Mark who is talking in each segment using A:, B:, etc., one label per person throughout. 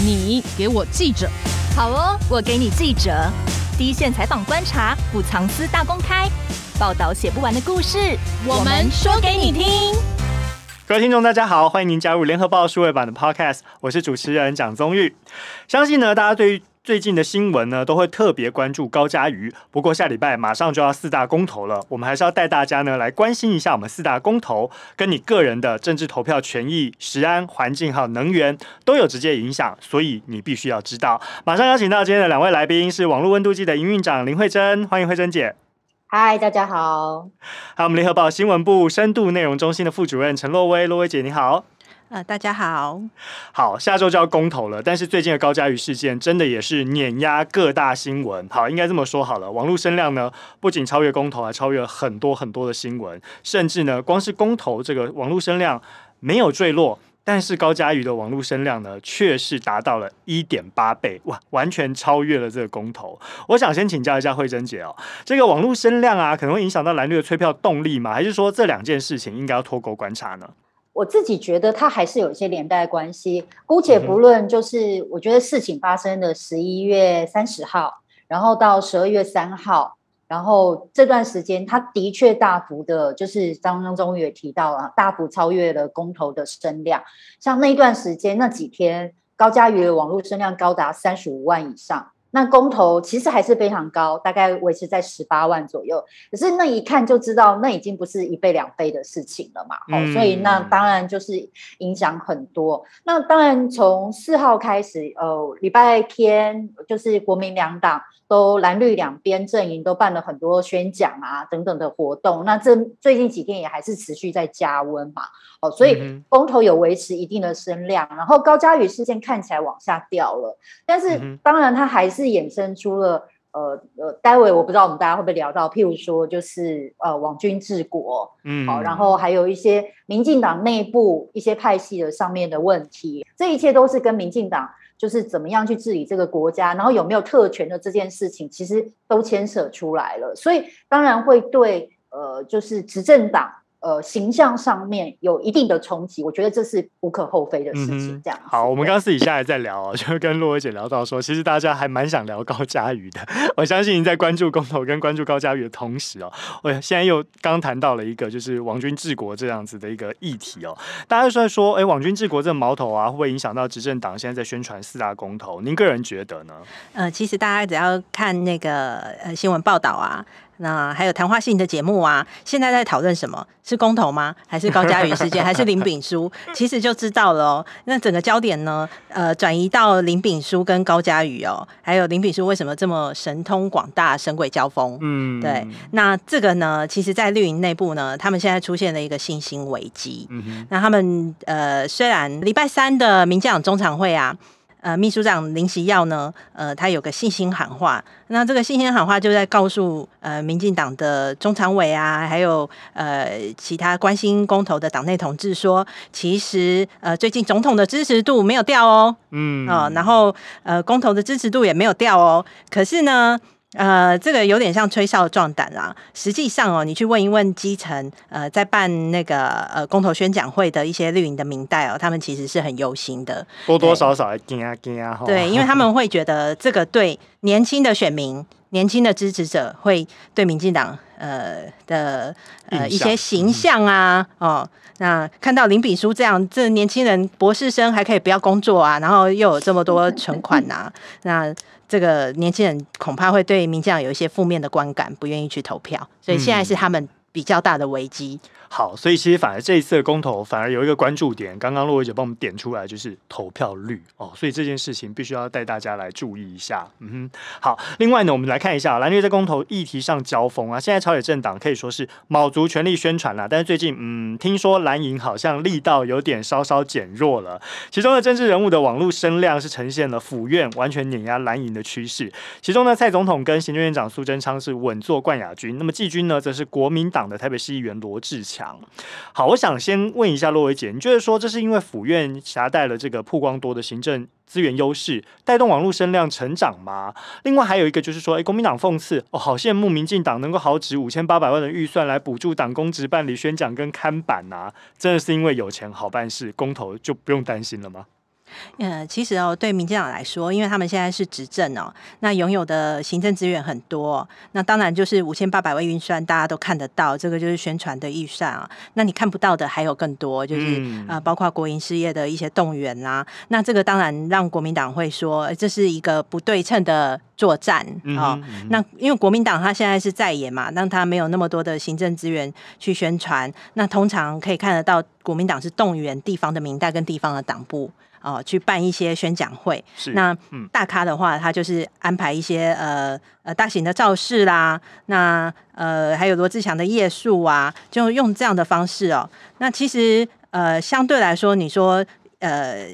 A: 你给我记者，
B: 好哦，我给你记者，第一线采访观察，不藏私大公开，报道写不完的故事，我们说给你听。
C: 各位听众，大家好，欢迎您加入联合报数位版的 Podcast，我是主持人蒋宗玉。相信呢，大家对于最近的新闻呢，都会特别关注高嘉瑜。不过下礼拜马上就要四大公投了，我们还是要带大家呢来关心一下我们四大公投跟你个人的政治投票权益、食安、环境还有能源都有直接影响，所以你必须要知道。马上邀请到今天的两位来宾是网络温度计的营运长林慧珍，欢迎慧珍姐。
D: 嗨，大家好。
C: 还有我们联合报新闻部深度内容中心的副主任陈洛威，洛威姐你好。
E: 呃，大家好。
C: 好，下周就要公投了，但是最近的高嘉瑜事件真的也是碾压各大新闻。好，应该这么说好了，网络声量呢不仅超越公投，还超越了很多很多的新闻，甚至呢，光是公投这个网络声量没有坠落，但是高嘉瑜的网络声量呢却是达到了一点八倍，哇，完全超越了这个公投。我想先请教一下慧珍姐哦，这个网络声量啊，可能会影响到蓝绿的催票动力吗？还是说这两件事情应该要脱钩观察呢？
D: 我自己觉得它还是有一些连带关系。姑且不论，就是我觉得事情发生的十一月三十号，然后到十二月三号，然后这段时间，它的确大幅的，就是刚刚宗玉也提到了，大幅超越了公投的声量。像那一段时间那几天，高嘉瑜的网络声量高达三十五万以上。那公投其实还是非常高，大概维持在十八万左右。可是那一看就知道，那已经不是一倍两倍的事情了嘛。嗯、哦，所以那当然就是影响很多。那当然从四号开始，呃，礼拜天就是国民两党都蓝绿两边阵营都办了很多宣讲啊等等的活动。那这最近几天也还是持续在加温嘛。哦，所以公投有维持一定的声量，然后高嘉宇事件看起来往下掉了，但是当然它还是衍生出了呃呃，待会我不知道我们大家会不会聊到，譬如说就是呃网军治国，嗯，好，然后还有一些民进党内部一些派系的上面的问题，这一切都是跟民进党就是怎么样去治理这个国家，然后有没有特权的这件事情，其实都牵扯出来了，所以当然会对呃就是执政党。呃，形象上面有一定的冲击，我觉得这是无可厚非的事情。这样、嗯、好，
C: 我们刚刚私底下还在聊，就跟洛薇姐聊到说，其实大家还蛮想聊高嘉瑜的。我相信您在关注公投跟关注高嘉瑜的同时哦，我现在又刚谈到了一个就是王军治国这样子的一个议题哦。大家就在说，哎，网军治国这个矛头啊，会不会影响到执政党现在在宣传四大公投？您个人觉得呢？
E: 呃，其实大家只要看那个呃新闻报道啊。那还有谈话性的节目啊，现在在讨论什么？是公投吗？还是高嘉瑜事件？还是林炳书？其实就知道了哦。那整个焦点呢，呃，转移到林炳书跟高嘉瑜哦，还有林炳书为什么这么神通广大、神鬼交锋？嗯，对。那这个呢，其实，在绿营内部呢，他们现在出现了一个信心危机。嗯哼。那他们呃，虽然礼拜三的民进党中常会啊。呃，秘书长林锡耀呢，呃，他有个信心喊话，那这个信心喊话就在告诉呃，民进党的中常委啊，还有呃其他关心公投的党内同志说，其实呃最近总统的支持度没有掉哦，嗯，啊、呃，然后呃公投的支持度也没有掉哦，可是呢。呃，这个有点像吹哨壮胆啦。实际上哦，你去问一问基层，呃，在办那个呃公投宣讲会的一些绿营的民代哦，他们其实是很忧心的，
C: 多多少少还惊啊惊啊。
E: 对，因为他们会觉得这个对年轻的选民、年轻的支持者，会对民进党呃的呃一些形象啊，哦，那看到林炳书这样，这年轻人博士生还可以不要工作啊，然后又有这么多存款呐、啊，那。这个年轻人恐怕会对民进党有一些负面的观感，不愿意去投票，所以现在是他们比较大的危机。
C: 好，所以其实反而这一次的公投反而有一个关注点，刚刚洛伟姐帮我们点出来，就是投票率哦，所以这件事情必须要带大家来注意一下。嗯哼，好，另外呢，我们来看一下蓝绿在公投议题上交锋啊，现在朝野政党可以说是卯足全力宣传了，但是最近嗯，听说蓝营好像力道有点稍稍减弱了，其中的政治人物的网络声量是呈现了府院完全碾压蓝营的趋势，其中呢，蔡总统跟行政院长苏贞昌是稳坐冠亚军，那么季军呢，则是国民党的台北市议员罗志强。强好，我想先问一下洛薇姐，你觉得说这是因为府院挟带了这个曝光多的行政资源优势，带动网络声量成长吗？另外还有一个就是说，哎，国民党讽刺哦，好羡慕民进党能够豪掷五千八百万的预算来补助党公职办理宣讲跟看板呐、啊，真的是因为有钱好办事，公投就不用担心了吗？
E: 呃，其实哦，对民进党来说，因为他们现在是执政哦，那拥有的行政资源很多，那当然就是五千八百万预算，大家都看得到，这个就是宣传的预算啊。那你看不到的还有更多，就是、啊、呃，包括国营事业的一些动员啦、啊。那这个当然让国民党会说，这是一个不对称的作战哦。嗯嗯、那因为国民党他现在是在野嘛，让他没有那么多的行政资源去宣传。那通常可以看得到，国民党是动员地方的民代跟地方的党部。哦，去办一些宣讲会。是那大咖的话，他就是安排一些呃呃大型的造势啦。那呃还有罗志祥的夜宿啊，就用这样的方式哦。那其实呃相对来说，你说呃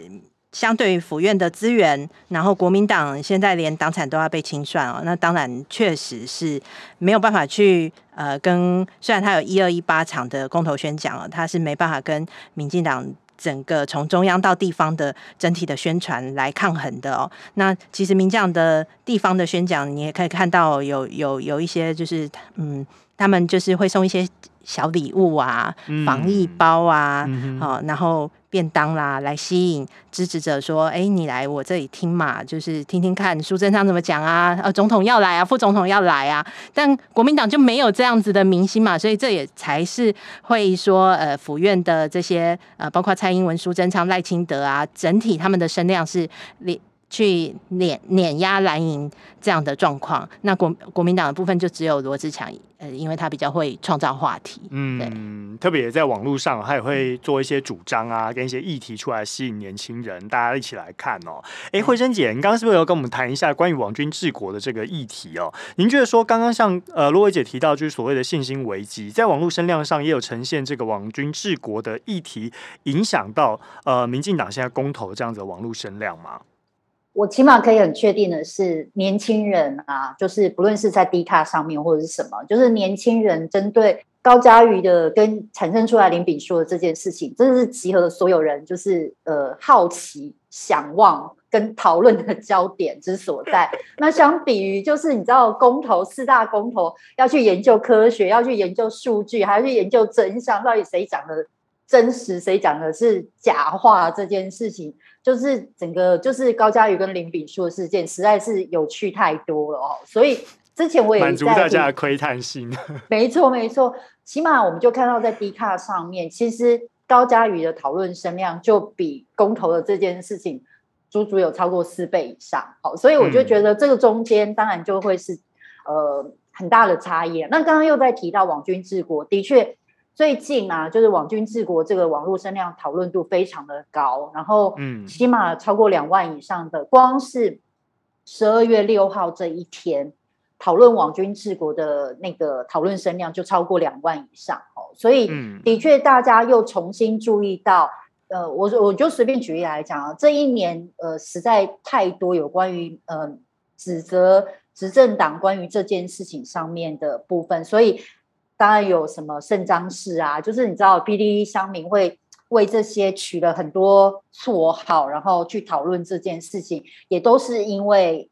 E: 相对于府院的资源，然后国民党现在连党产都要被清算哦。那当然确实是没有办法去呃跟，虽然他有一二一八场的公投宣讲哦，他是没办法跟民进党。整个从中央到地方的整体的宣传来抗衡的哦，那其实民将的地方的宣讲，你也可以看到有有有一些就是嗯，他们就是会送一些。小礼物啊，防疫包啊，好、嗯哦，然后便当啦，来吸引支持者说：“哎，你来我这里听嘛，就是听听看苏贞昌怎么讲啊，呃，总统要来啊，副总统要来啊。”但国民党就没有这样子的明星嘛，所以这也才是会说，呃，府院的这些呃，包括蔡英文、苏贞昌、赖清德啊，整体他们的声量是连去碾碾压蓝营这样的状况。那国国民党的部分就只有罗志强。呃因为他比较会创造话题，
C: 嗯，特别在网络上，他也会做一些主张啊，跟一些议题出来吸引年轻人，大家一起来看哦。哎，慧珍姐，你刚刚是不是有跟我们谈一下关于网军治国的这个议题哦？您觉得说，刚刚像呃罗伟姐提到，就是所谓的信心危机，在网络声量上也有呈现这个网军治国的议题，影响到呃民进党现在公投这样子的网络声量吗？
D: 我起码可以很确定的是，年轻人啊，就是不论是在 D 卡上面或者是什么，就是年轻人针对高嘉瑜的跟产生出来林炳书的这件事情，真的是集合了所有人，就是呃好奇、想望跟讨论的焦点之所在。那相比于就是你知道公投四大公投要去研究科学，要去研究数据，还要去研究真相，到底谁讲的真实，谁讲的是假话这件事情。就是整个就是高嘉瑜跟林炳书的事件，实在是有趣太多了哦。所以之前我也
C: 满足大家的窥探性。
D: 没错没错，起码我们就看到在 D 卡上面，其实高嘉瑜的讨论声量就比公投的这件事情足足有超过四倍以上。好，所以我就觉得这个中间当然就会是呃很大的差异。那刚刚又在提到网军治国，的确。最近啊，就是网军治国这个网络声量讨论度非常的高，然后嗯，起码超过两万以上的，光是十二月六号这一天讨论网军治国的那个讨论声量就超过两万以上哦，所以的确大家又重新注意到，呃，我我就随便举例来讲啊，这一年呃实在太多有关于呃指责执政党关于这件事情上面的部分，所以。当然有什么圣章式啊，就是你知道，PTT 乡民会为这些取了很多绰号，然后去讨论这件事情，也都是因为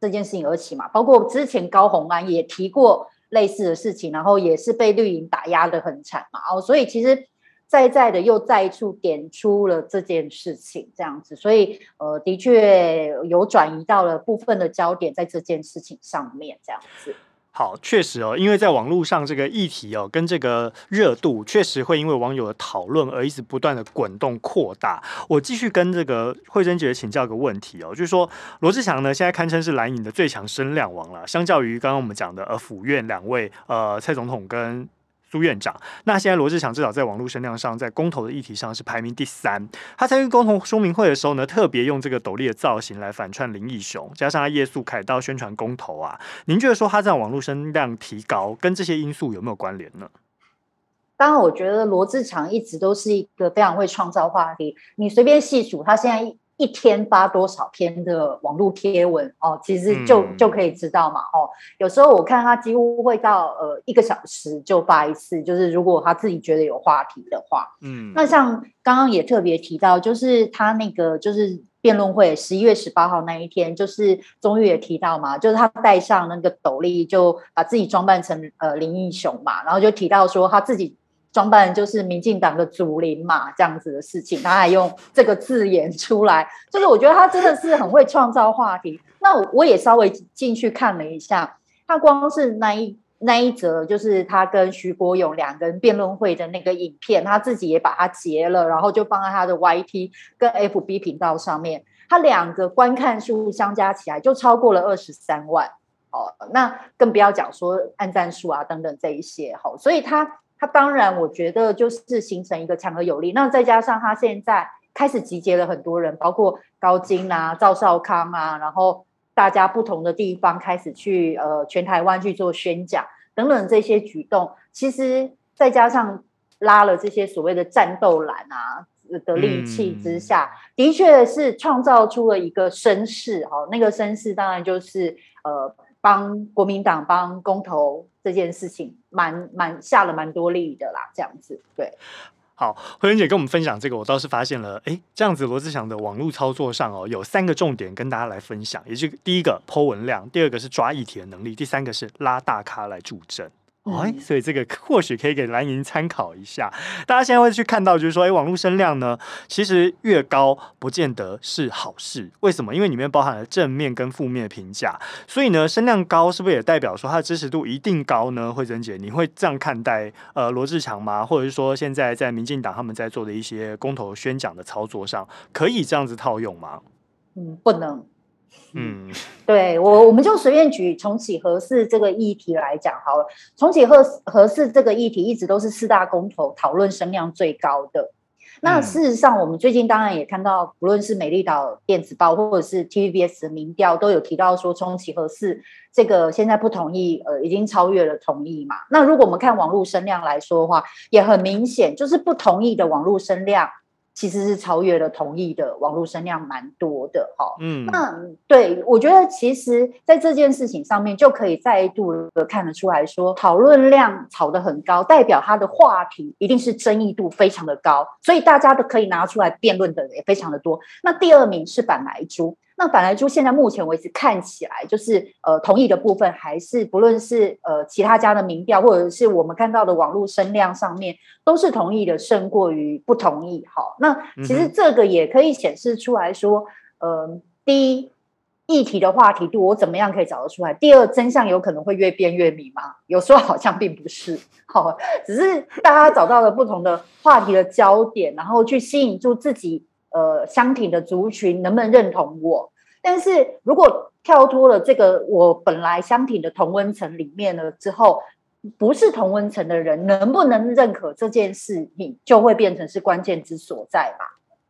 D: 这件事情而起嘛。包括之前高虹安也提过类似的事情，然后也是被绿营打压的很惨嘛。哦，所以其实再再的又再一处点出了这件事情，这样子，所以呃，的确有转移到了部分的焦点在这件事情上面，这样子。
C: 好，确实哦，因为在网络上这个议题哦，跟这个热度确实会因为网友的讨论而一直不断的滚动扩大。我继续跟这个惠贞姐请教一个问题哦，就是说罗志祥呢，现在堪称是蓝营的最强声量王了，相较于刚刚我们讲的呃府院两位呃蔡总统跟。苏院长，那现在罗志祥至少在网络声量上，在公投的议题上是排名第三。他参与公投说明会的时候呢，特别用这个斗笠的造型来反串林义雄，加上他夜宿凯道宣传公投啊。您觉得说他这样网络声量提高，跟这些因素有没有关联呢？
D: 当然，我觉得罗志强一直都是一个非常会创造话题。你随便细数，他现在。一天发多少篇的网络贴文哦，其实就就可以知道嘛哦。有时候我看他几乎会到呃一个小时就发一次，就是如果他自己觉得有话题的话，嗯。那像刚刚也特别提到，就是他那个就是辩论会十一月十八号那一天，就是宗玉也提到嘛，就是他戴上那个斗笠，就把自己装扮成呃林英雄嘛，然后就提到说他自己装扮就是民进党的主林嘛，这样子的事情，他还用这个字眼出来，就是我觉得他真的是很会创造话题。那我也稍微进去看了一下，他光是那一那一则，就是他跟徐国勇两个人辩论会的那个影片，他自己也把它截了，然后就放在他的 YT 跟 FB 频道上面，他两个观看数相加起来就超过了二十三万哦，那更不要讲说按赞数啊等等这一些，好，所以他。他当然，我觉得就是形成一个强而有力。那再加上他现在开始集结了很多人，包括高金啊、赵少康啊，然后大家不同的地方开始去呃全台湾去做宣讲等等这些举动，其实再加上拉了这些所谓的战斗蓝啊的利器之下，嗯、的确是创造出了一个声势。哦，那个声势当然就是呃。帮国民党帮公投这件事情蛮蛮下了蛮多力的啦，这样子对。
C: 好，惠贞姐跟我们分享这个，我倒是发现了，哎，这样子罗志祥的网络操作上哦，有三个重点跟大家来分享，也就是第一个 Po 文量，第二个是抓议题的能力，第三个是拉大咖来助阵。哎，所以这个或许可以给蓝营参考一下。大家现在会去看到，就是说，哎，网络声量呢，其实越高不见得是好事。为什么？因为里面包含了正面跟负面的评价。所以呢，声量高是不是也代表说它的支持度一定高呢？慧珍姐，你会这样看待呃罗志强吗？或者是说，现在在民进党他们在做的一些公投宣讲的操作上，可以这样子套用吗？
D: 嗯，不能。嗯，对我，我们就随便举重启核四这个议题来讲好了。重启核核四这个议题一直都是四大公投讨论声量最高的。那事实上，我们最近当然也看到，不论是美丽岛电子报或者是 TVBS 的民调，都有提到说重启核四这个现在不同意，呃，已经超越了同意嘛。那如果我们看网络声量来说的话，也很明显，就是不同意的网络声量。其实是超越了同意的网络声量蛮多的哈，嗯，那对我觉得其实在这件事情上面就可以再度的看得出来说，讨论量炒得很高，代表它的话题一定是争议度非常的高，所以大家都可以拿出来辩论的人也非常的多。那第二名是板来猪。那板莱猪现在目前为止看起来就是呃同意的部分还是不论是呃其他家的民调或者是我们看到的网络声量上面都是同意的胜过于不同意。好，那其实这个也可以显示出来说，呃，第一议题的话题度我怎么样可以找得出来？第二真相有可能会越变越明吗？有时候好像并不是，好，只是大家找到了不同的话题的焦点，然后去吸引住自己呃相挺的族群，能不能认同我？但是如果跳脱了这个我本来相挺的同温层里面了之后，不是同温层的人能不能认可这件事，你就会变成是关键之所在嘛。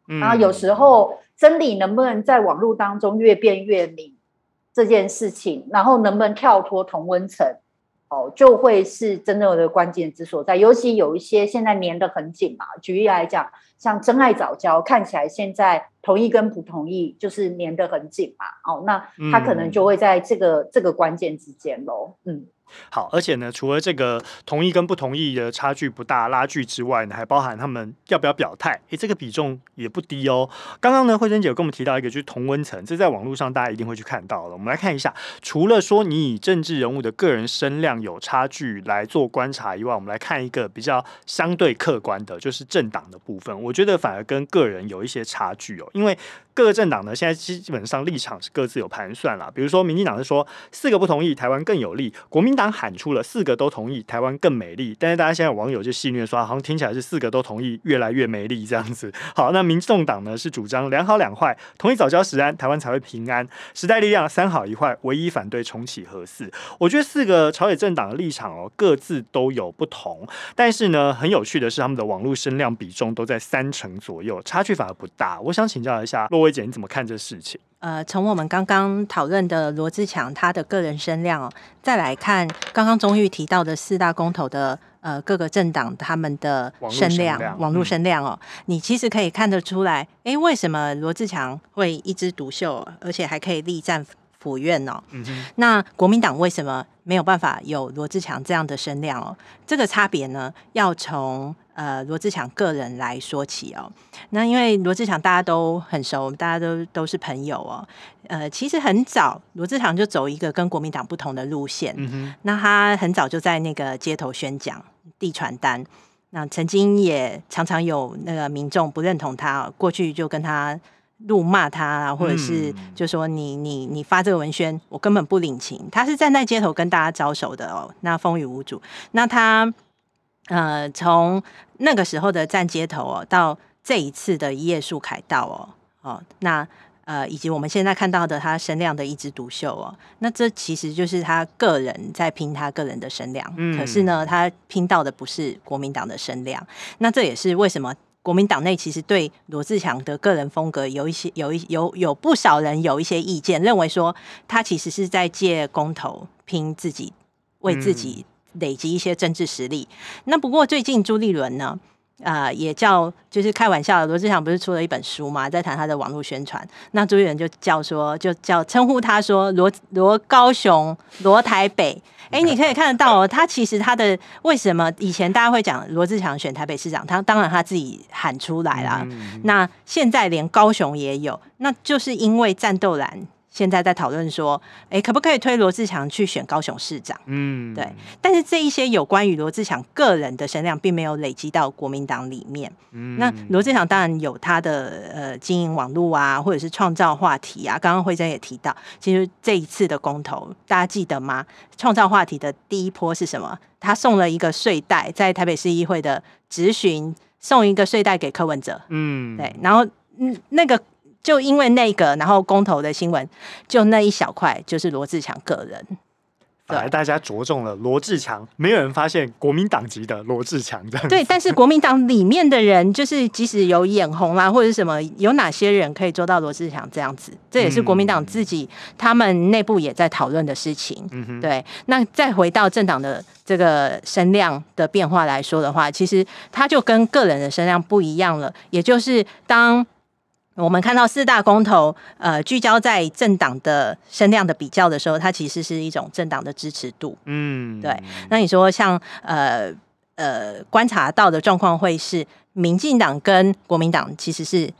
D: 嗯，然后有时候真理能不能在网络当中越变越明这件事情，然后能不能跳脱同温层，哦，就会是真正的关键之所在。尤其有一些现在粘得很紧嘛，举例来讲。像真爱早教看起来现在同意跟不同意就是粘得很紧嘛，哦，那他可能就会在这个、嗯、这个关键之间喽，嗯。
C: 好，而且呢，除了这个同意跟不同意的差距不大拉锯之外呢，还包含他们要不要表态，诶，这个比重也不低哦。刚刚呢，慧珍姐有跟我们提到一个，就是同温层，这在网络上大家一定会去看到了。我们来看一下，除了说你以政治人物的个人声量有差距来做观察以外，我们来看一个比较相对客观的，就是政党的部分。我觉得反而跟个人有一些差距哦，因为各个政党呢，现在基基本上立场是各自有盘算啦。比如说，民进党是说四个不同意，台湾更有利；国民党喊出了四个都同意，台湾更美丽。但是大家现在网友就戏谑说，好像听起来是四个都同意，越来越美丽这样子。好，那民众党呢是主张两好两坏，同意早交时安，台湾才会平安；时代力量三好一坏，唯一反对重启核四。我觉得四个朝野政党的立场哦，各自都有不同。但是呢，很有趣的是，他们的网络声量比重都在三成左右，差距反而不大。我想请教一下洛。薇姐，你怎么看这事情？
E: 呃，从我们刚刚讨论的罗志强他的个人声量哦，再来看刚刚钟玉提到的四大公投的呃各个政党他们的声量，网络声量哦，嗯、你其实可以看得出来，哎，为什么罗志强会一枝独秀，而且还可以力战府院哦？嗯、那国民党为什么没有办法有罗志强这样的声量哦？这个差别呢，要从。呃，罗志强个人来说起哦，那因为罗志强大家都很熟，大家都都是朋友哦。呃，其实很早，罗志强就走一个跟国民党不同的路线。嗯哼，那他很早就在那个街头宣讲、递传单。那曾经也常常有那个民众不认同他，过去就跟他怒骂他，或者是就说你你你发这个文宣，我根本不领情。他是站在街头跟大家招手的哦，那风雨无阻。那他呃，从那个时候的站街头哦，到这一次的一页树凯道哦哦，那。呃，以及我们现在看到的他声量的一枝独秀哦，那这其实就是他个人在拼他个人的声量，嗯，可是呢，他拼到的不是国民党的声量，那这也是为什么国民党内其实对罗志祥的个人风格有一些有一有有不少人有一些意见，认为说他其实是在借公投拼自己，为自己累积一些政治实力。嗯、那不过最近朱立伦呢？啊、呃，也叫就是开玩笑的，罗志祥不是出了一本书嘛，在谈他的网络宣传。那朱立伦就叫说，就叫称呼他说罗罗高雄罗台北。哎、欸，你可以看得到哦，他其实他的为什么以前大家会讲罗志祥选台北市长，他当然他自己喊出来了。嗯、那现在连高雄也有，那就是因为战斗蓝。现在在讨论说，哎、欸，可不可以推罗志强去选高雄市长？嗯，对。但是这一些有关于罗志强个人的声量，并没有累积到国民党里面。嗯，那罗志强当然有他的呃经营网络啊，或者是创造话题啊。刚刚惠珍也提到，其实这一次的公投，大家记得吗？创造话题的第一波是什么？他送了一个睡袋，在台北市议会的质询送一个睡袋给柯文哲。嗯，对。然后嗯，那个。就因为那个，然后公投的新闻，就那一小块，就是罗志强个人。
C: 反而，大家着重了罗志强，没有人发现国民党籍的罗志强的。
E: 对，但是国民党里面的人，就是即使有眼红啊，或者是什么，有哪些人可以做到罗志强这样子？这也是国民党自己、嗯、他们内部也在讨论的事情。嗯哼，对。那再回到政党的这个声量的变化来说的话，其实他就跟个人的声量不一样了，也就是当。我们看到四大公投，呃，聚焦在政党的声量的比较的时候，它其实是一种政党的支持度。嗯，对。那你说像呃呃观察到的状况会是，民进党跟国民党其实是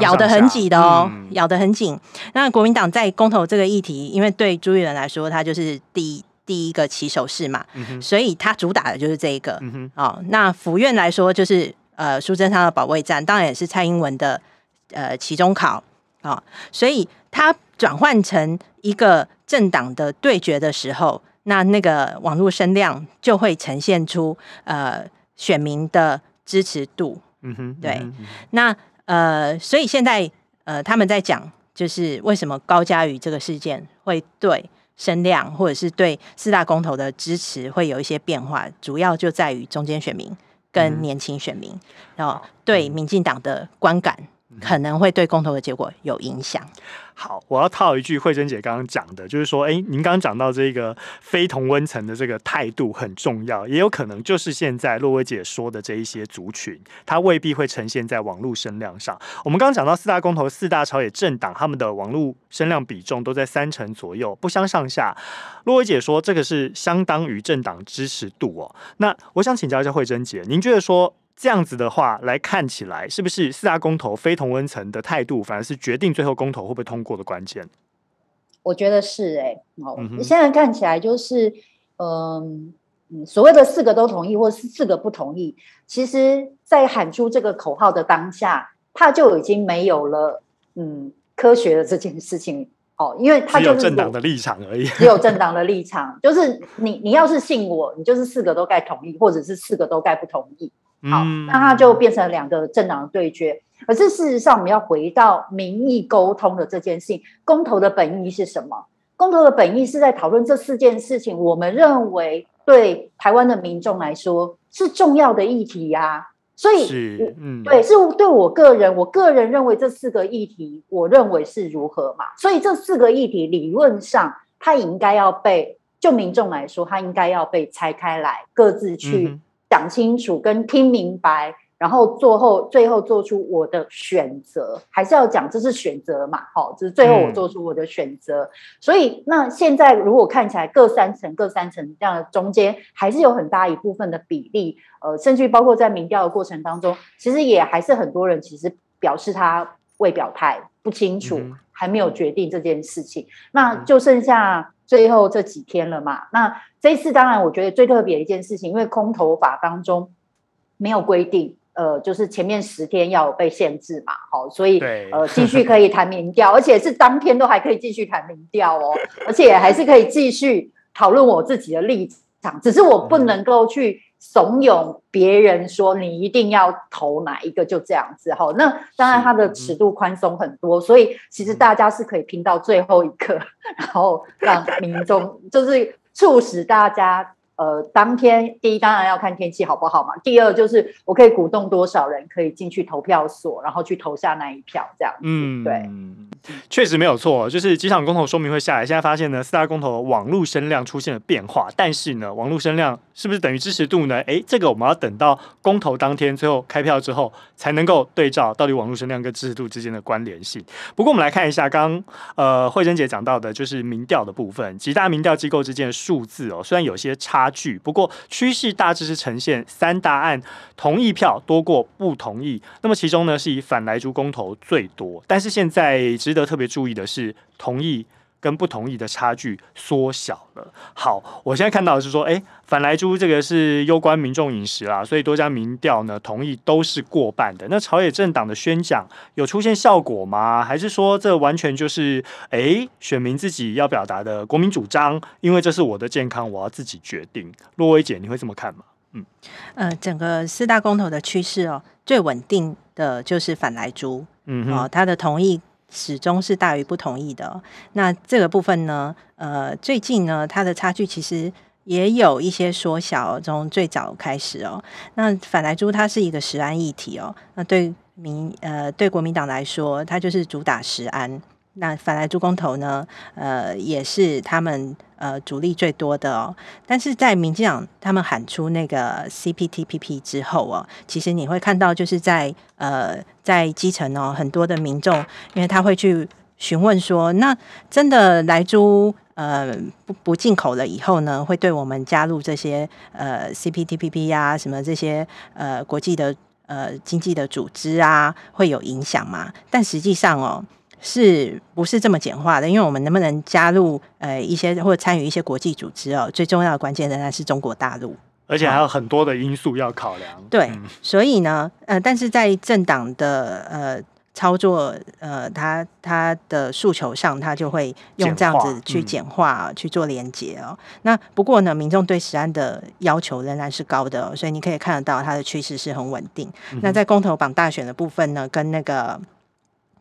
E: 咬得很紧的哦，咬得很紧。那国民党在公投这个议题，因为对朱立伦来说，他就是第一第一个起手式嘛，所以他主打的就是这一个。哦，那府院来说，就是呃苏贞昌的保卫战，当然也是蔡英文的。呃，期中考啊、哦，所以它转换成一个政党的对决的时候，那那个网络声量就会呈现出呃选民的支持度。嗯哼，对。嗯、哼那呃，所以现在呃他们在讲，就是为什么高嘉瑜这个事件会对声量或者是对四大公投的支持会有一些变化，主要就在于中间选民跟年轻选民，然后、嗯、对民进党的观感。可能会对公投的结果有影响。
C: 好，我要套一句惠珍姐刚刚讲的，就是说，哎，您刚刚讲到这个非同温层的这个态度很重要，也有可能就是现在洛薇姐说的这一些族群，它未必会呈现在网络声量上。我们刚刚讲到四大公投、四大朝野政党，他们的网络声量比重都在三成左右，不相上下。洛薇姐说，这个是相当于政党支持度哦。那我想请教一下惠珍姐，您觉得说？这样子的话来看起来，是不是四大公投非同温层的态度，反而是决定最后公投会不会通过的关键？
D: 我觉得是哎、欸，哦，嗯、现在看起来就是，嗯嗯，所谓的四个都同意，或是四个不同意，其实，在喊出这个口号的当下，他就已经没有了，嗯，科学的这件事情哦，因为他就是
C: 只有政党的立场而已，
D: 只有政党的立场，就是你你要是信我，你就是四个都该同意，或者是四个都该不同意。好，那它就变成两个政党的对决。可是事实上，我们要回到民意沟通的这件事情，公投的本意是什么？公投的本意是在讨论这四件事情，我们认为对台湾的民众来说是重要的议题呀、啊。所以，嗯，对，是对我个人，我个人认为这四个议题，我认为是如何嘛？所以这四个议题理论上，它应该要被就民众来说，它应该要被拆开来，各自去、嗯。讲清楚跟听明白，然后最后最后做出我的选择，还是要讲这是选择嘛？好，这是最后我做出我的选择。嗯、所以那现在如果看起来各三层各三层这样的中间，还是有很大一部分的比例，呃，甚至包括在民调的过程当中，其实也还是很多人其实表示他未表态，不清楚，嗯、还没有决定这件事情。那就剩下最后这几天了嘛？那这一次当然，我觉得最特别的一件事情，因为空投法当中，没有规定，呃，就是前面十天要有被限制嘛，好，所以呃继续可以谈民调，而且是当天都还可以继续谈民调哦，而且还是可以继续讨论我自己的立场，只是我不能够去。怂恿别人说你一定要投哪一个，就这样子哈。那当然，它的尺度宽松很多，所以其实大家是可以拼到最后一刻，然后让民众就是促使大家。呃，当天第一当然要看天气好不好嘛。第二就是我可以鼓动多少人可以进去投票所，然后去投下那一票，这样子。嗯，对，
C: 确实没有错。就是几场公投说明会下来，现在发现呢，四大公投网络声量出现了变化，但是呢，网络声量是不是等于支持度呢？诶，这个我们要等到公投当天最后开票之后，才能够对照到底网络声量跟支持度之间的关联性。不过我们来看一下刚刚呃惠珍姐讲到的，就是民调的部分，几大民调机构之间的数字哦，虽然有些差。距，不过趋势大致是呈现三大案同意票多过不同意，那么其中呢是以反莱猪公投最多，但是现在值得特别注意的是同意。跟不同意的差距缩小了。好，我现在看到的是说，哎，反莱猪这个是攸关民众饮食啦，所以多家民调呢同意都是过半的。那朝野政党的宣讲有出现效果吗？还是说这完全就是哎选民自己要表达的国民主张？因为这是我的健康，我要自己决定。洛威姐，你会这么看吗？嗯，
E: 呃，整个四大公投的趋势哦，最稳定的就是反莱猪，嗯，哦，他的同意。始终是大于不同意的。那这个部分呢？呃，最近呢，它的差距其实也有一些缩小。从最早开始哦，那反来猪它是一个食安议题哦。那对民呃对国民党来说，它就是主打食安。那反莱猪公投呢？呃，也是他们呃主力最多的哦。但是在民进党他们喊出那个 CPTPP 之后哦，其实你会看到就是在呃在基层哦，很多的民众，因为他会去询问说，那真的来猪呃不不进口了以后呢，会对我们加入这些呃 CPTPP 呀什么这些呃国际的呃经济的组织啊会有影响吗？但实际上哦。是不是这么简化的？因为我们能不能加入呃一些或者参与一些国际组织哦，最重要的关键仍然是中国大陆，
C: 而且还有很多的因素要考量。
E: 对，嗯、所以呢，呃，但是在政党的呃操作呃，他他的诉求上，他就会用这样子去简化、嗯、去做连接哦。那不过呢，民众对实安的要求仍然是高的、哦，所以你可以看得到它的趋势是很稳定。嗯、那在公投榜大选的部分呢，跟那个。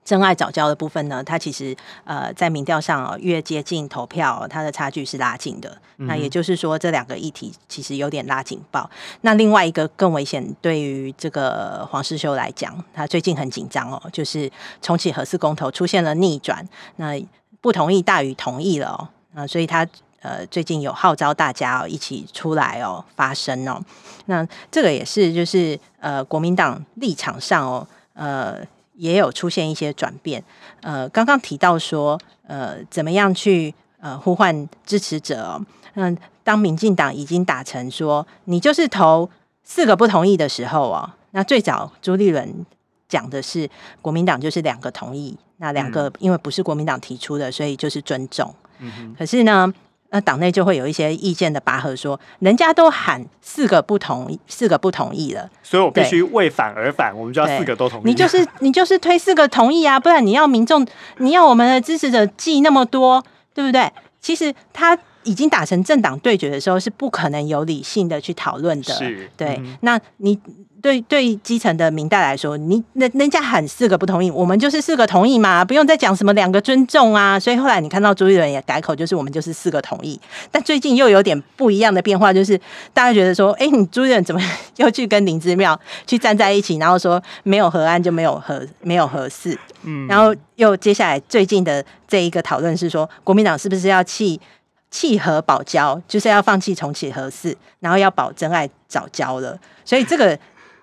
E: 真爱早教的部分呢，它其实呃在民调上哦，越接近投票，它的差距是拉近的。嗯、那也就是说，这两个议题其实有点拉警报。那另外一个更危险，对于这个黄世修来讲，他最近很紧张哦，就是重启核四公投出现了逆转，那不同意大于同意了哦，那所以他呃最近有号召大家哦一起出来哦发声哦。那这个也是就是呃国民党立场上哦呃。也有出现一些转变，呃，刚刚提到说，呃，怎么样去呃呼唤支持者哦？嗯，当民进党已经打成说你就是投四个不同意的时候哦，那最早朱立伦讲的是国民党就是两个同意，那两个因为不是国民党提出的，所以就是尊重。嗯。可是呢？那党内就会有一些意见的拔河，说人家都喊四个不同意，四个不同意了，
C: 所以我必须为反而反，我们就要四个都同意。
E: 你就是你就是推四个同意啊，不然你要民众，你要我们的支持者记那么多，对不对？其实他已经打成政党对决的时候，是不可能有理性的去讨论的。是，对，嗯、那你。对对，基层的民代来说，你人人家喊四个不同意，我们就是四个同意嘛，不用再讲什么两个尊重啊。所以后来你看到朱一伦也改口，就是我们就是四个同意。但最近又有点不一样的变化，就是大家觉得说，哎，你朱一伦怎么 又去跟林之妙去站在一起，然后说没有核安就没有核没有核四，嗯，然后又接下来最近的这一个讨论是说，国民党是不是要弃弃核保交，就是要放弃重启核四，然后要保真爱早交了。所以这个。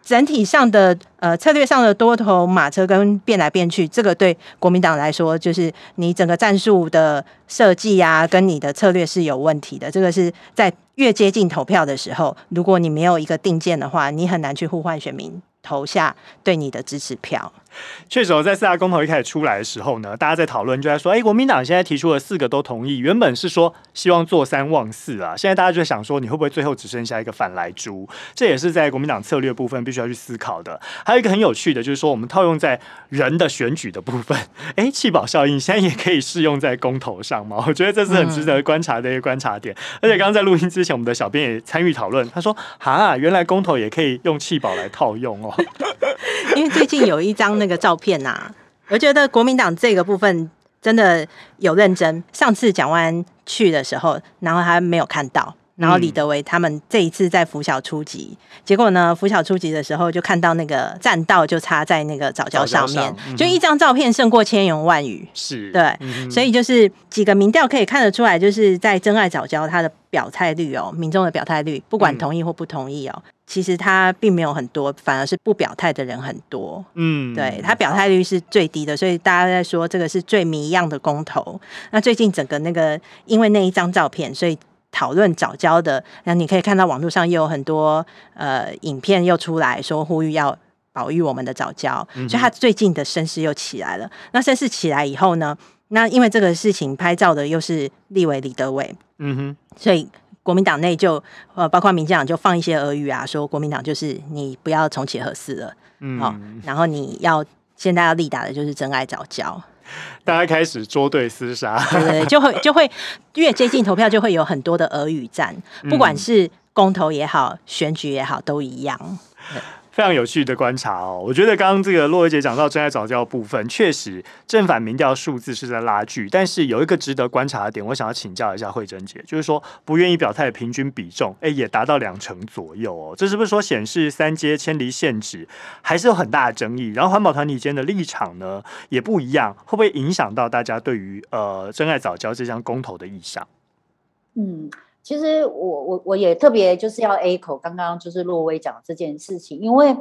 E: 整体上的呃策略上的多头马车跟变来变去，这个对国民党来说，就是你整个战术的设计啊，跟你的策略是有问题的。这个是在越接近投票的时候，如果你没有一个定见的话，你很难去互换选民投下对你的支持票。
C: 确实，在四大公投一开始出来的时候呢，大家在讨论就在说，哎，国民党现在提出了四个都同意，原本是说希望做三望四啊，现在大家就在想说，你会不会最后只剩下一个反来猪？这也是在国民党策略部分必须要去思考的。还有一个很有趣的，就是说我们套用在人的选举的部分，哎，弃保效应现在也可以适用在公投上吗？我觉得这是很值得观察的一个观察点。而且刚刚在录音之前，我们的小编也参与讨论，他说，哈，原来公投也可以用弃保来套用哦。
E: 因为最近有一张那个照片呐、啊，我觉得国民党这个部分真的有认真。上次蒋万安去的时候，然后他没有看到，然后李德维他们这一次在拂晓出击，结果呢，拂晓出击的时候就看到那个栈道就插在那个早教上面，上嗯、就一张照片胜过千言万语。是对，嗯、所以就是几个民调可以看得出来，就是在真爱早教他的表态率哦，民众的表态率，不管同意或不同意哦。嗯其实他并没有很多，反而是不表态的人很多。嗯，对，他表态率是最低的，所以大家在说这个是最谜样的公投。那最近整个那个因为那一张照片，所以讨论早教的，那你可以看到网络上又有很多呃影片又出来说呼吁要保育我们的早教，嗯、所以他最近的声势又起来了。那声势起来以后呢，那因为这个事情拍照的又是立委李德伟，嗯哼，所以。国民党内就呃，包括民进党就放一些俄语啊，说国民党就是你不要重启核四了，嗯，好，然后你要现在要力打的就是真爱早教，
C: 大家开始捉对
E: 厮杀，对，就会就会越接近投票就会有很多的俄语战，不管是公投也好，选举也好，都一样。
C: 非常有趣的观察哦，我觉得刚刚这个洛薇姐讲到真爱早教的部分，确实正反民调数字是在拉锯，但是有一个值得观察的点，我想要请教一下慧珍姐，就是说不愿意表态的平均比重，哎，也达到两成左右哦，这是不是说显示三阶迁离限制还是有很大的争议？然后环保团体间的立场呢也不一样，会不会影响到大家对于呃真爱早教这项公投的意向？
D: 嗯。其实我我我也特别就是要 A 口刚刚就是洛威讲这件事情，因为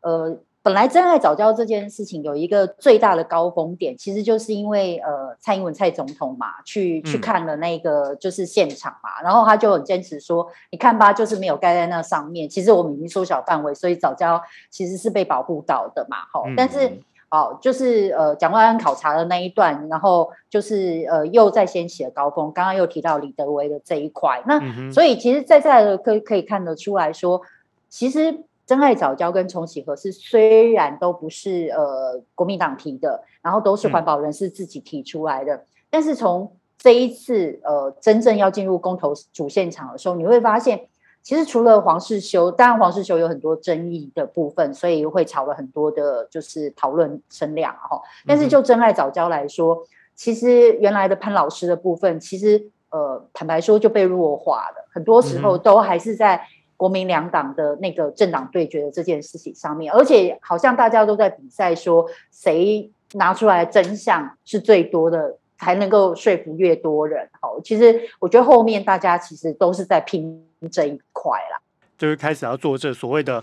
D: 呃本来真爱早教这件事情有一个最大的高峰点，其实就是因为呃蔡英文蔡总统嘛去去看了那个就是现场嘛，嗯、然后他就很坚持说，你看吧，就是没有盖在那上面，其实我们已经缩小范围，所以早教其实是被保护到的嘛，好，但是。嗯好，就是呃，蒋万安考察的那一段，然后就是呃，又再掀起了高峰。刚刚又提到李德维的这一块，那、嗯、所以其实在在的可可以看得出来说，其实真爱早教跟重启核四虽然都不是呃国民党提的，然后都是环保人士自己提出来的，嗯、但是从这一次呃真正要进入公投主现场的时候，你会发现。其实除了黄世修，当然黄世修有很多争议的部分，所以会炒了很多的，就是讨论声量哈。但是就真爱早教来说，其实原来的潘老师的部分，其实呃坦白说就被弱化了，很多时候都还是在国民两党的那个政党对决的这件事情上面，而且好像大家都在比赛说谁拿出来的真相是最多的。才能够说服越多人。好，其实我觉得后面大家其实都是在拼这一块啦，
C: 就是开始要做这所谓的。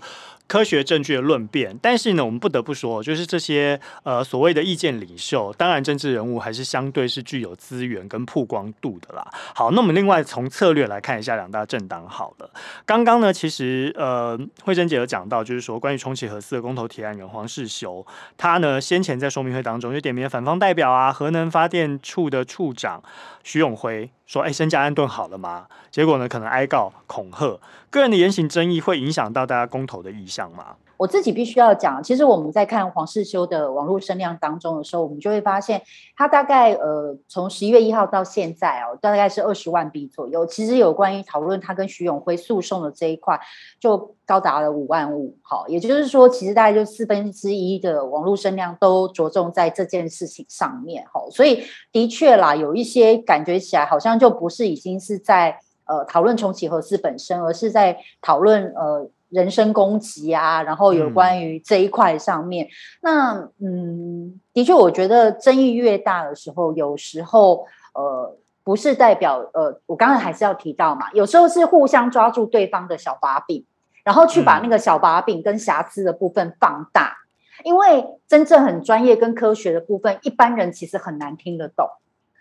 C: 科学证据的论辩，但是呢，我们不得不说，就是这些呃所谓的意见领袖，当然政治人物还是相对是具有资源跟曝光度的啦。好，那我们另外从策略来看一下两大政党好了。刚刚呢，其实呃惠珍姐有讲到，就是说关于重启核四的公投提案人黄世修，他呢先前在说明会当中就点名反方代表啊，核能发电处的处长徐永辉说，哎，身家安顿好了吗？结果呢，可能哀告恐吓，个人的言行争议会影响到大家公投的意向吗。
D: 我自己必须要讲，其实我们在看黄世修的网络声量当中的时候，我们就会发现，他大概呃从十一月一号到现在哦，大概是二十万笔左右。其实有关于讨论他跟徐永辉诉讼的这一块，就高达了五万五。好，也就是说，其实大概就四分之一的网络声量都着重在这件事情上面。好，所以的确啦，有一些感觉起来好像就不是已经是在呃讨论重启核四本身，而是在讨论呃。人身攻击啊，然后有关于这一块上面，嗯那嗯，的确，我觉得争议越大的时候，有时候呃，不是代表呃，我刚才还是要提到嘛，有时候是互相抓住对方的小把柄，然后去把那个小把柄跟瑕疵的部分放大，嗯、因为真正很专业跟科学的部分，一般人其实很难听得懂，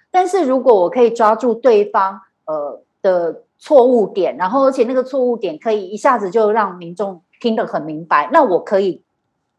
D: 但是如果我可以抓住对方呃的。错误点，然后而且那个错误点可以一下子就让民众听得很明白，那我可以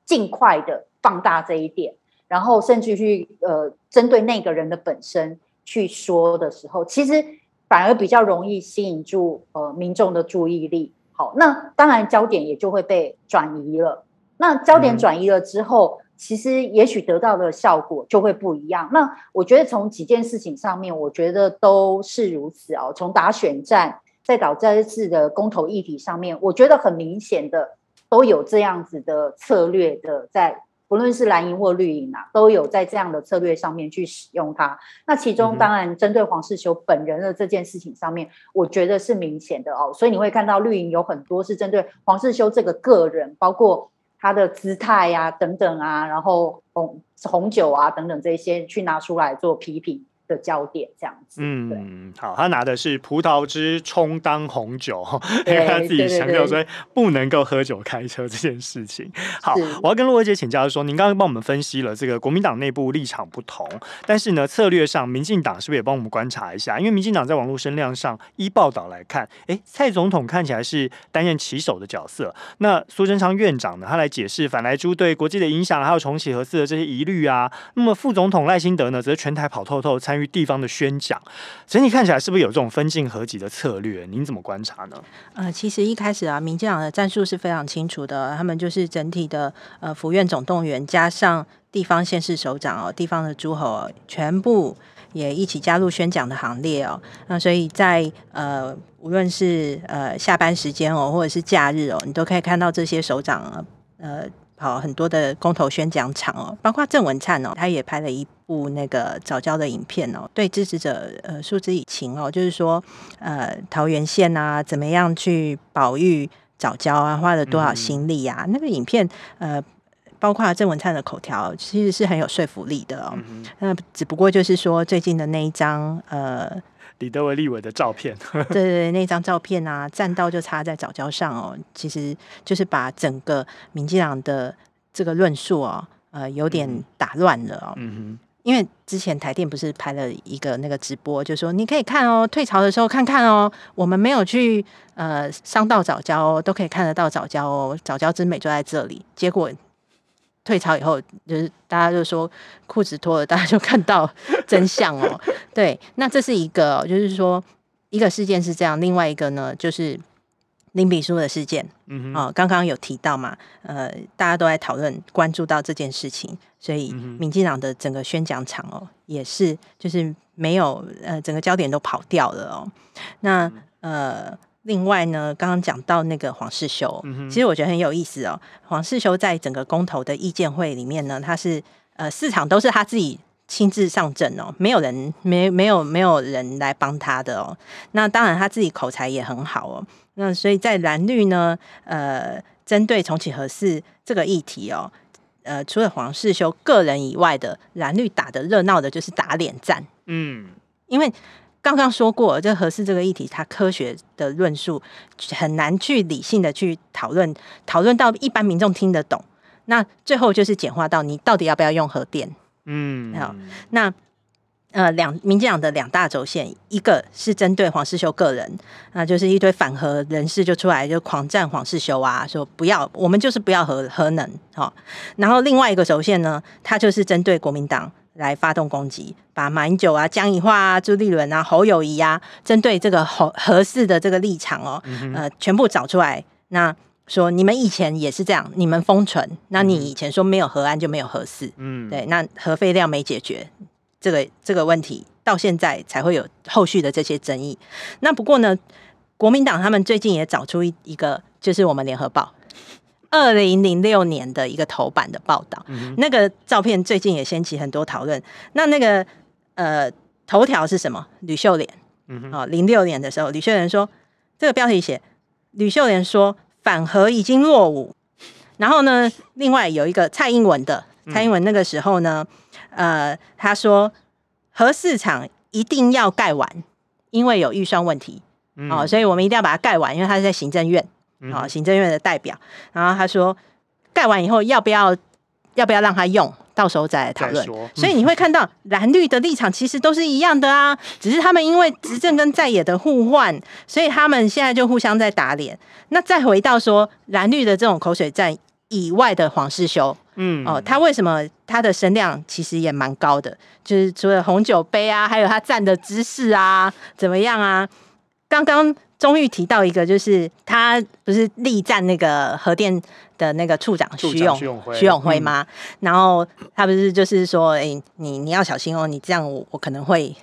D: 尽快的放大这一点，然后甚至去呃针对那个人的本身去说的时候，其实反而比较容易吸引住呃民众的注意力。好，那当然焦点也就会被转移了。那焦点转移了之后，嗯、其实也许得到的效果就会不一样。那我觉得从几件事情上面，我觉得都是如此哦。从打选战再到这次的公投议题上面，我觉得很明显的都有这样子的策略的在。不论是蓝营或绿营啊，都有在这样的策略上面去使用它。那其中当然针对黄世修本人的这件事情上面，我觉得是明显的哦。所以你会看到绿营有很多是针对黄世修这个个人，包括他的姿态呀、啊、等等啊，然后红红酒啊等等这些去拿出来做批评。的焦点这样子，
C: 嗯，好，他拿的是葡萄汁充当红酒，因为他自己强调说不能够喝酒开车这件事情。好，我要跟洛威姐请教说，您刚刚帮我们分析了这个国民党内部立场不同，但是呢，策略上，民进党是不是也帮我们观察一下？因为民进党在网络声量上，依报道来看，哎、欸，蔡总统看起来是担任旗手的角色，那苏贞昌院长呢，他来解释反莱猪对国际的影响，还有重启核四的这些疑虑啊，那么副总统赖清德呢，则全台跑透透参与。于地方的宣讲，整体看起来是不是有这种分进合击的策略？您怎么观察呢？
E: 呃，其实一开始啊，民进党的战术是非常清楚的，他们就是整体的呃府院总动员，加上地方县市首长哦，地方的诸侯全部也一起加入宣讲的行列哦。那所以在呃无论是呃下班时间哦，或者是假日哦，你都可以看到这些首长呃。好，很多的公投宣讲场哦，包括郑文灿哦，他也拍了一部那个早教的影片哦，对支持者呃诉之以情哦，就是说呃桃园县啊，怎么样去保育早教啊，花了多少心力啊？嗯、那个影片呃，包括郑文灿的口条，其实是很有说服力的哦。那、嗯、只不过就是说最近的那一张呃。
C: 李德维立委的照片，
E: 对对对，那张照片啊，战刀就插在早教上哦，其实就是把整个民进党的这个论述哦，呃，有点打乱了哦。嗯哼，因为之前台电不是拍了一个那个直播，就说你可以看哦，退潮的时候看看哦，我们没有去呃伤到早教哦，都可以看得到早教哦，早教之美就在这里。结果。退潮以后，就是大家就说裤子脱了，大家就看到真相哦。对，那这是一个，就是说一个事件是这样，另外一个呢，就是林炳书的事件。嗯哼，哦，刚刚有提到嘛，呃，大家都在讨论，关注到这件事情，所以民进党的整个宣讲场哦，也是就是没有呃，整个焦点都跑掉了哦。那呃。另外呢，刚刚讲到那个黄世修，嗯、其实我觉得很有意思哦。黄世修在整个公投的意见会里面呢，他是呃四场都是他自己亲自上阵哦，没有人没没有没有人来帮他的哦。那当然他自己口才也很好哦。那所以在蓝绿呢，呃，针对重启核四这个议题哦，呃，除了黄世修个人以外的蓝绿打的热闹的就是打脸战，嗯，因为。刚刚说过，这核四这个议题，它科学的论述很难去理性的去讨论，讨论到一般民众听得懂。那最后就是简化到你到底要不要用核电？嗯，好，那呃，两民进党的两大轴线，一个是针对黄世修个人，那就是一堆反核人士就出来就狂战黄世修啊，说不要，我们就是不要核核能，好。然后另外一个轴线呢，它就是针对国民党。来发动攻击，把马英九啊、江宜桦啊、朱立伦啊、侯友谊啊，针对这个核核四的这个立场哦，嗯、呃，全部找出来。那说你们以前也是这样，你们封存，那你以前说没有核安就没有核四，嗯，对，那核废料没解决这个这个问题，到现在才会有后续的这些争议。那不过呢，国民党他们最近也找出一一个，就是我们联合报。二零零六年的一个头版的报道，嗯、那个照片最近也掀起很多讨论。那那个呃头条是什么？吕秀莲，嗯哼，哦，零六年的时候，吕秀莲说这个标题写吕秀莲说反核已经落伍。然后呢，另外有一个蔡英文的，蔡英文那个时候呢，嗯、呃，他说核市场一定要盖完，因为有预算问题，嗯、哦，所以我们一定要把它盖完，因为它是在行政院。好，行政院的代表，然后他说盖完以后要不要要不要让他用，到时候再来讨论。所以你会看到蓝绿的立场其实都是一样的啊，只是他们因为执政跟在野的互换，所以他们现在就互相在打脸。那再回到说蓝绿的这种口水战，以外的黄世修，嗯，哦，他为什么他的声量其实也蛮高的？就是除了红酒杯啊，还有他站的姿势啊，怎么样啊？刚刚钟玉提到一个，就是他不是力战那个核电的那个处长徐永徐永辉吗？嗯、然后他不是就是说，哎、欸，你你要小心哦，你这样我我可能会。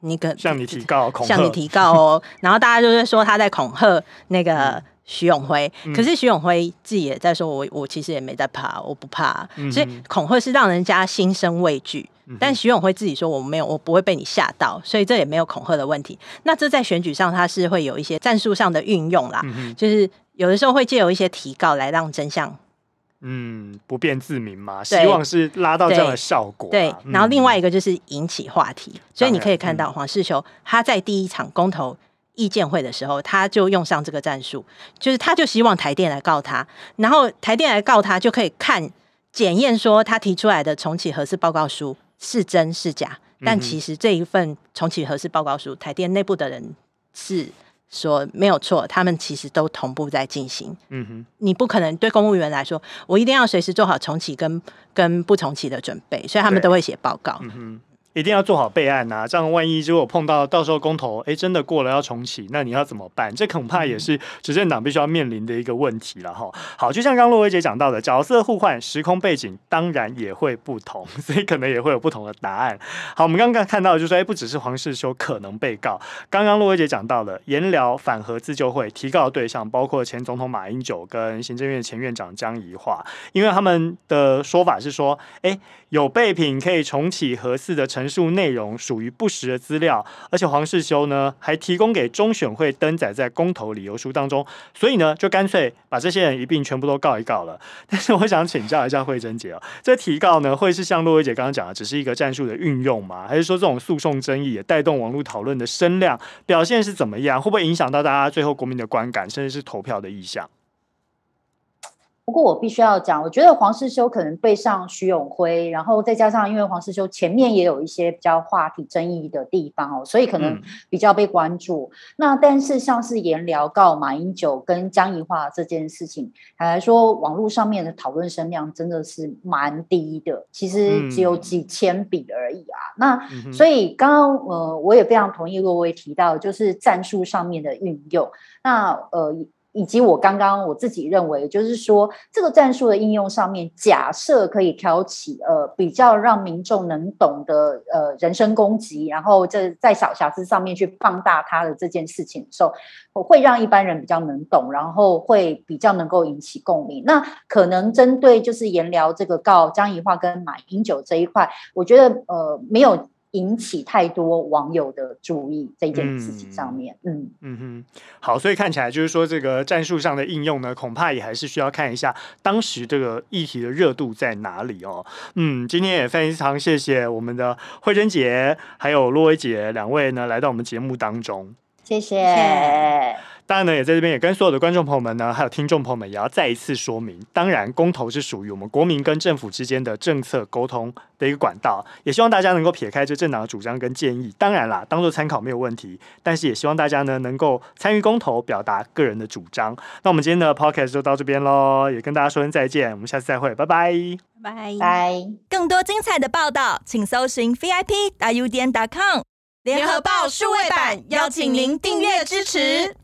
E: 你可
C: 向你提告，
E: 向你提告哦。然后大家就是说他在恐吓那个徐永辉，嗯、可是徐永辉自己也在说我，我我其实也没在怕，我不怕。嗯、所以恐吓是让人家心生畏惧。但徐永辉自己说我没有，我不会被你吓到，所以这也没有恐吓的问题。那这在选举上他是会有一些战术上的运用啦，嗯、就是有的时候会借由一些提告来让真相。
C: 嗯，不辩自明嘛，希望是拉到这样的效果，啊
E: 对。对，然后另外一个就是引起话题，嗯、所以你可以看到黄世修他在第一场公投意见会的时候，他就用上这个战术，就是他就希望台电来告他，然后台电来告他就可以看检验说他提出来的重启核四报告书是真是假，但其实这一份重启核实报告书，台电内部的人是。说没有错，他们其实都同步在进行。嗯哼，你不可能对公务员来说，我一定要随时做好重启跟跟不重启的准备，所以他们都会写报告。嗯
C: 一定要做好备案呐、啊，这样万一如果碰到到时候公投，哎，真的过了要重启，那你要怎么办？这恐怕也是执政党必须要面临的一个问题了哈。好，就像刚刚洛威姐讲到的，角色互换，时空背景当然也会不同，所以可能也会有不同的答案。好，我们刚刚看到就是说，哎，不只是黄世修可能被告，刚刚洛薇姐讲到了颜料反核自救会提告的对象包括前总统马英九跟行政院前院长江宜桦，因为他们的说法是说，哎，有备品可以重启核四的述内容属于不实的资料，而且黄世修呢还提供给中选会登载在公投理由书当中，所以呢就干脆把这些人一并全部都告一告了。但是我想请教一下惠珍姐哦，这提告呢会是像洛薇姐刚刚讲的，只是一个战术的运用吗？还是说这种诉讼争议也带动网络讨论的声量表现是怎么样？会不会影响到大家最后国民的观感，甚至是投票的意向？
D: 不过我必须要讲，我觉得黄世修可能对上徐永辉，然后再加上因为黄世修前面也有一些比较话题争议的地方哦，所以可能比较被关注。嗯、那但是像是颜料告马英九跟江宜桦这件事情，坦白说，网络上面的讨论声量真的是蛮低的，其实只有几千笔而已啊。嗯、那所以刚刚呃，我也非常同意洛威提到，就是战术上面的运用。那呃。以及我刚刚我自己认为，就是说这个战术的应用上面，假设可以挑起呃比较让民众能懂的呃人身攻击，然后这在小瑕疵上面去放大他的这件事情的时候，我会让一般人比较能懂，然后会比较能够引起共鸣。那可能针对就是颜聊这个告江宜樺跟马英九这一块，我觉得呃没有。引起太多网友的注意这件事情上面，嗯。嗯，
C: 嗯哼，好，所以看起来就是说这个战术上的应用呢，恐怕也还是需要看一下当时这个议题的热度在哪里哦。嗯，今天也非常谢谢我们的慧珍姐还有洛薇姐两位呢来到我们节目当中，
D: 谢谢。
C: 当然呢，也在这边也跟所有的观众朋友们呢，还有听众朋友们，也要再一次说明。当然，公投是属于我们国民跟政府之间的政策沟通的一个管道，也希望大家能够撇开这政党的主张跟建议，当然啦，当做参考没有问题。但是也希望大家呢，能够参与公投，表达个人的主张。那我们今天的 podcast 就到这边喽，也跟大家说声再见，我们下次再会，拜拜，
D: 拜拜。
B: 更多精彩的报道，请搜寻 VIP 大 U 点 com 联合报数位版，邀请您订阅支持。